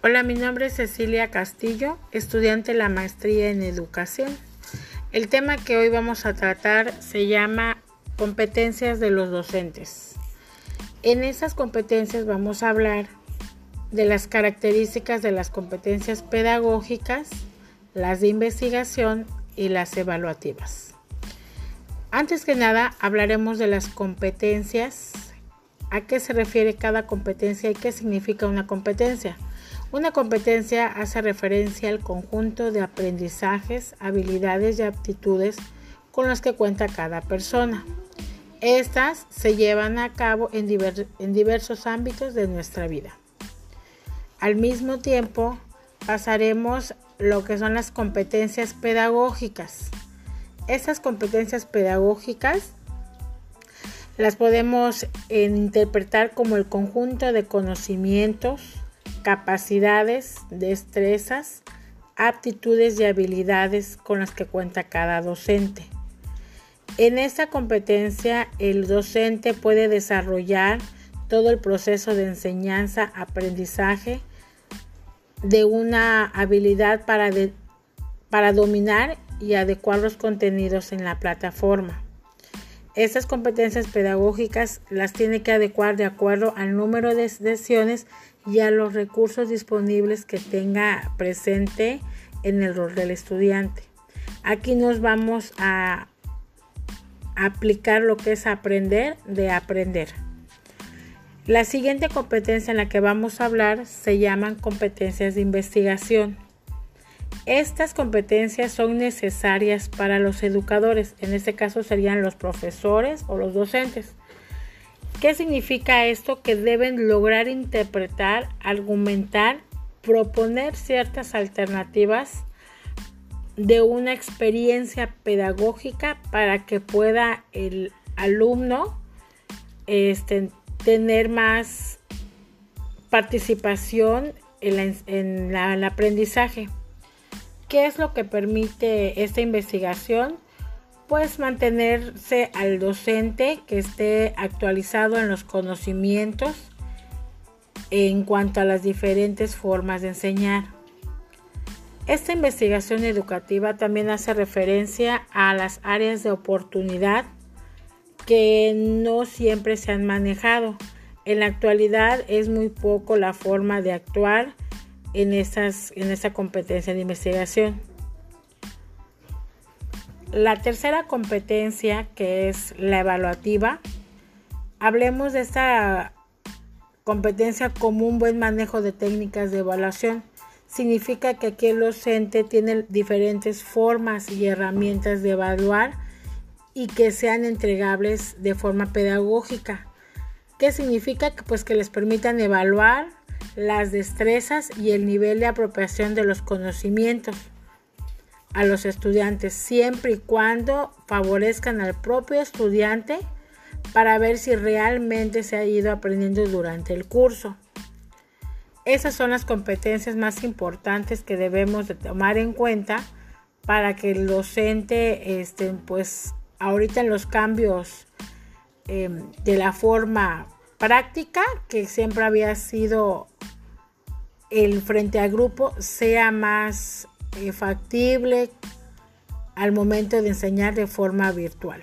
Hola, mi nombre es Cecilia Castillo, estudiante de la maestría en educación. El tema que hoy vamos a tratar se llama competencias de los docentes. En esas competencias vamos a hablar de las características de las competencias pedagógicas, las de investigación y las evaluativas. Antes que nada, hablaremos de las competencias, a qué se refiere cada competencia y qué significa una competencia. Una competencia hace referencia al conjunto de aprendizajes, habilidades y aptitudes con las que cuenta cada persona. Estas se llevan a cabo en, diversos ámbitos de nuestra vida. Al mismo tiempo, pasaremos lo que son las competencias pedagógicas. Estas competencias pedagógicas las podemos interpretar como el conjunto de conocimientos, capacidades, destrezas, aptitudes y habilidades con las que cuenta cada docente. En esta competencia, el docente puede desarrollar todo el proceso de enseñanza-aprendizaje de una habilidad para, para dominar y adecuar los contenidos en la plataforma. Estas competencias pedagógicas las tiene que adecuar de acuerdo al número de sesiones y a los recursos disponibles que tenga presente en el rol del estudiante. Aquí nos vamos a aplicar lo que es aprender de aprender. La siguiente competencia en la que vamos a hablar se llaman competencias de investigación. Estas competencias son necesarias para los educadores, en este caso serían los profesores o los docentes. ¿Qué significa esto? Que deben lograr interpretar, argumentar, proponer ciertas alternativas de una experiencia pedagógica para que pueda el alumno este, tener más participación en, el aprendizaje. ¿Qué es lo que permite esta investigación? pues mantenerse al docente que esté actualizado en los conocimientos en cuanto a las diferentes formas de enseñar. Esta investigación educativa también hace referencia a las áreas de oportunidad que no siempre se han manejado. En la actualidad es muy poco la forma de actuar en, esas, en esa competencia de investigación. La tercera competencia, que es la evaluativa, hablemos de esta competencia como un buen manejo de técnicas de evaluación. Significa que aquí el docente tiene diferentes formas y herramientas de evaluar y que sean entregables de forma pedagógica. ¿Qué significa? Pues que les permitan evaluar las destrezas y el nivel de apropiación de los conocimientos a los estudiantes siempre y cuando favorezcan al propio estudiante para ver si realmente se ha ido aprendiendo durante el curso. Esas son las competencias más importantes que debemos de tomar en cuenta para que el docente, este, pues ahorita en los cambios em, de la forma práctica, que siempre había sido el frente al grupo, sea más factible al momento de enseñar de forma virtual.